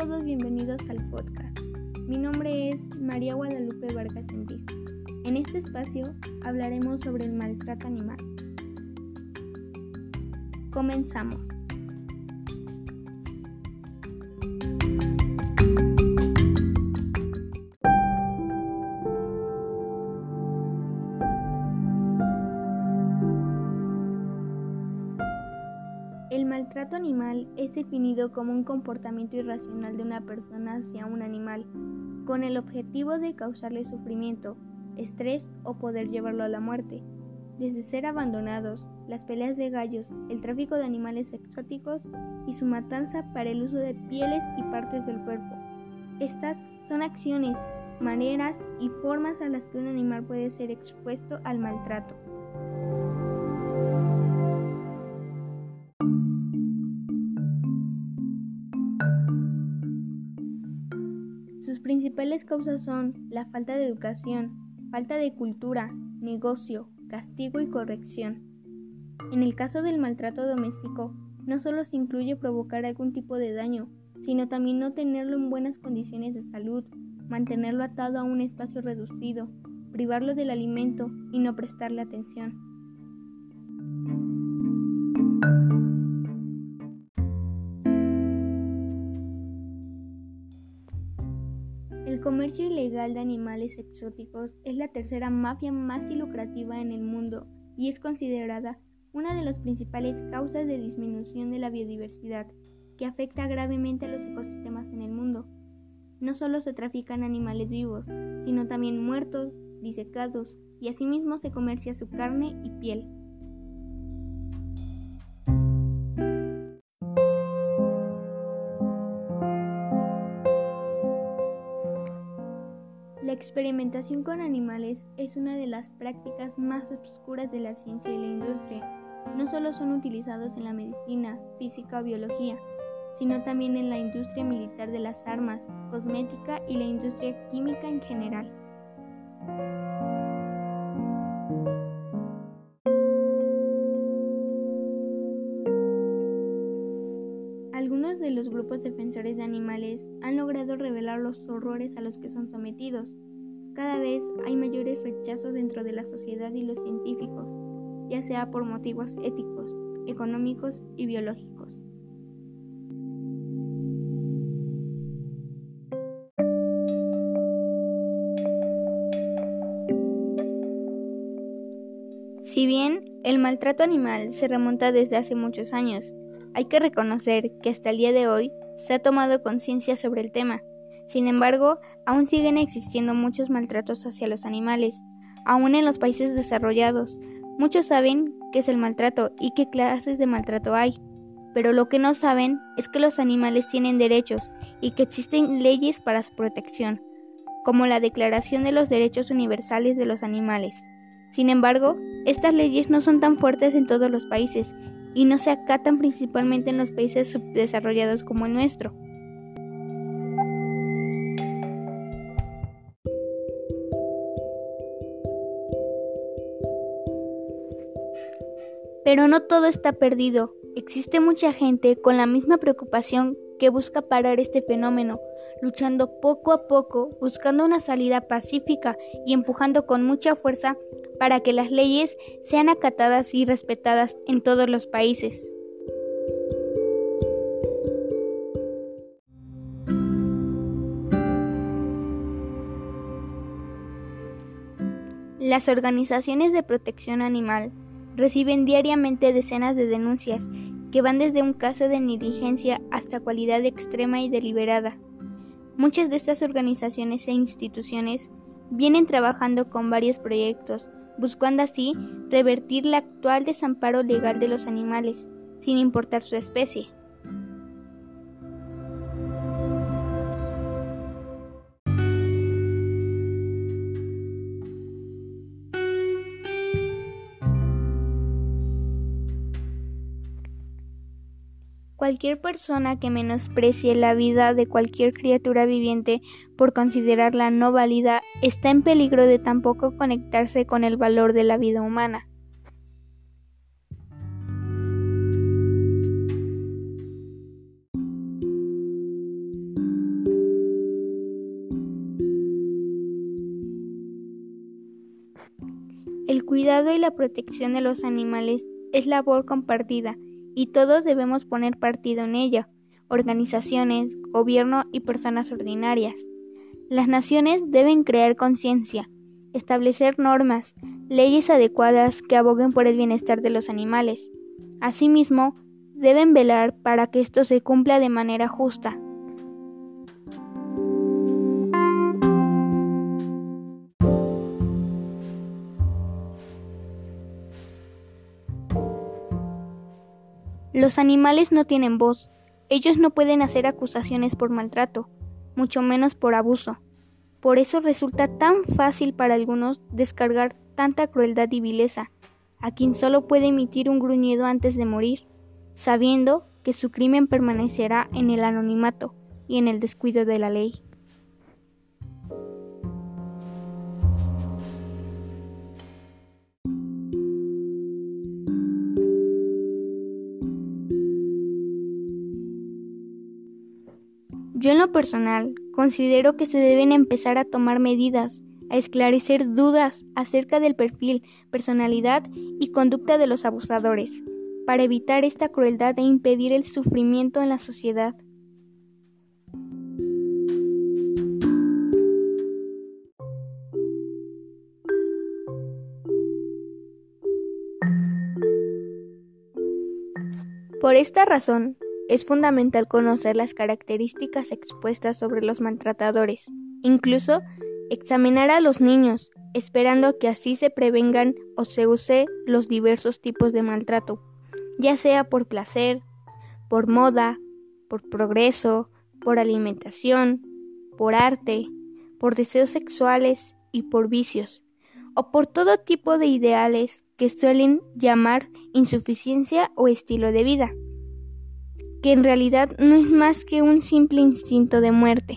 todos bienvenidos al podcast. Mi nombre es María Guadalupe Vargas Enriz. En este espacio hablaremos sobre el maltrato animal. Comenzamos. Es definido como un comportamiento irracional de una persona hacia un animal, con el objetivo de causarle sufrimiento, estrés o poder llevarlo a la muerte. Desde ser abandonados, las peleas de gallos, el tráfico de animales exóticos y su matanza para el uso de pieles y partes del cuerpo. Estas son acciones, maneras y formas a las que un animal puede ser expuesto al maltrato. Principales causas son la falta de educación, falta de cultura, negocio, castigo y corrección. En el caso del maltrato doméstico, no solo se incluye provocar algún tipo de daño, sino también no tenerlo en buenas condiciones de salud, mantenerlo atado a un espacio reducido, privarlo del alimento y no prestarle atención. Comercio ilegal de animales exóticos es la tercera mafia más lucrativa en el mundo y es considerada una de las principales causas de disminución de la biodiversidad que afecta gravemente a los ecosistemas en el mundo. No solo se trafican animales vivos, sino también muertos, disecados, y asimismo se comercia su carne y piel. Experimentación con animales es una de las prácticas más oscuras de la ciencia y la industria. No solo son utilizados en la medicina, física o biología, sino también en la industria militar de las armas, cosmética y la industria química en general. Algunos de los grupos defensores de animales han logrado revelar los horrores a los que son sometidos. Cada vez hay mayores rechazos dentro de la sociedad y los científicos, ya sea por motivos éticos, económicos y biológicos. Si bien el maltrato animal se remonta desde hace muchos años, hay que reconocer que hasta el día de hoy se ha tomado conciencia sobre el tema. Sin embargo, aún siguen existiendo muchos maltratos hacia los animales, aún en los países desarrollados. Muchos saben qué es el maltrato y qué clases de maltrato hay, pero lo que no saben es que los animales tienen derechos y que existen leyes para su protección, como la Declaración de los Derechos Universales de los Animales. Sin embargo, estas leyes no son tan fuertes en todos los países y no se acatan principalmente en los países subdesarrollados como el nuestro. Pero no todo está perdido. Existe mucha gente con la misma preocupación que busca parar este fenómeno, luchando poco a poco, buscando una salida pacífica y empujando con mucha fuerza para que las leyes sean acatadas y respetadas en todos los países. Las organizaciones de protección animal reciben diariamente decenas de denuncias que van desde un caso de negligencia hasta cualidad extrema y deliberada. Muchas de estas organizaciones e instituciones vienen trabajando con varios proyectos buscando así revertir el actual desamparo legal de los animales, sin importar su especie. Cualquier persona que menosprecie la vida de cualquier criatura viviente por considerarla no válida está en peligro de tampoco conectarse con el valor de la vida humana. El cuidado y la protección de los animales es labor compartida y todos debemos poner partido en ella, organizaciones, gobierno y personas ordinarias. Las naciones deben crear conciencia, establecer normas, leyes adecuadas que aboguen por el bienestar de los animales. Asimismo, deben velar para que esto se cumpla de manera justa. Los animales no tienen voz, ellos no pueden hacer acusaciones por maltrato, mucho menos por abuso. Por eso resulta tan fácil para algunos descargar tanta crueldad y vileza, a quien solo puede emitir un gruñido antes de morir, sabiendo que su crimen permanecerá en el anonimato y en el descuido de la ley. Yo en lo personal considero que se deben empezar a tomar medidas, a esclarecer dudas acerca del perfil, personalidad y conducta de los abusadores, para evitar esta crueldad e impedir el sufrimiento en la sociedad. Por esta razón, es fundamental conocer las características expuestas sobre los maltratadores, incluso examinar a los niños, esperando que así se prevengan o se use los diversos tipos de maltrato, ya sea por placer, por moda, por progreso, por alimentación, por arte, por deseos sexuales y por vicios, o por todo tipo de ideales que suelen llamar insuficiencia o estilo de vida que en realidad no es más que un simple instinto de muerte.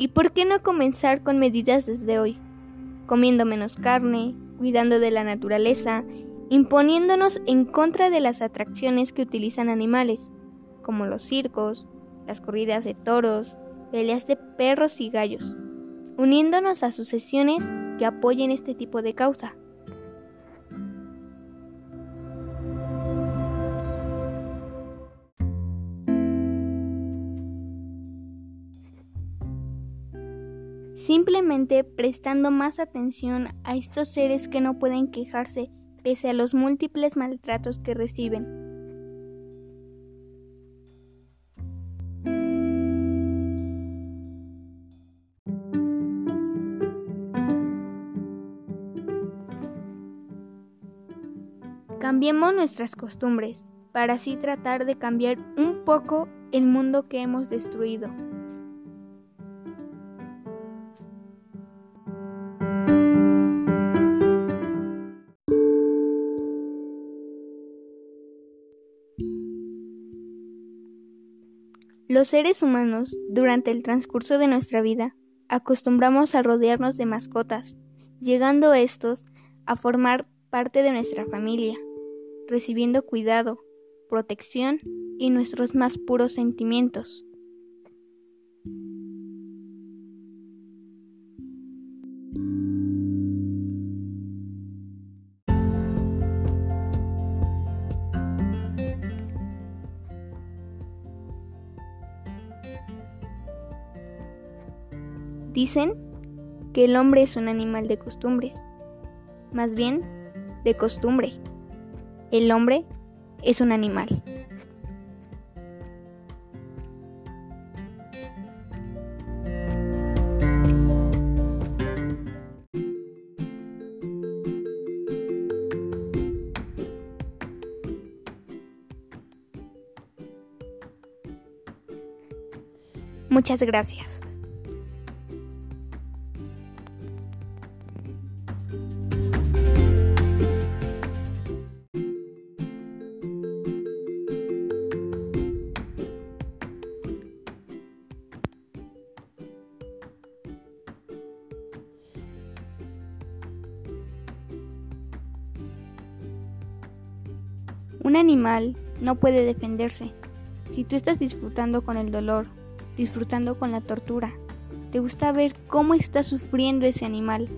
¿Y por qué no comenzar con medidas desde hoy? Comiendo menos carne, cuidando de la naturaleza, imponiéndonos en contra de las atracciones que utilizan animales, como los circos, las corridas de toros, peleas de perros y gallos, uniéndonos a sucesiones que apoyen este tipo de causa. Simplemente prestando más atención a estos seres que no pueden quejarse pese a los múltiples maltratos que reciben Cambiemos nuestras costumbres para así tratar de cambiar un poco el mundo que hemos destruido. Los seres humanos, durante el transcurso de nuestra vida, acostumbramos a rodearnos de mascotas, llegando estos a formar parte de nuestra familia recibiendo cuidado, protección y nuestros más puros sentimientos. Dicen que el hombre es un animal de costumbres, más bien de costumbre. El hombre es un animal. Muchas gracias. Un animal no puede defenderse. Si tú estás disfrutando con el dolor, disfrutando con la tortura, te gusta ver cómo está sufriendo ese animal,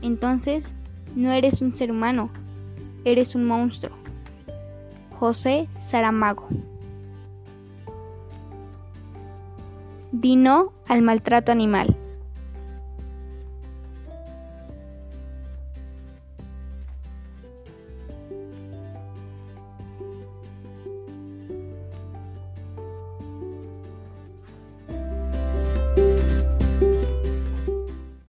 entonces no eres un ser humano, eres un monstruo. José Saramago Dino al maltrato animal.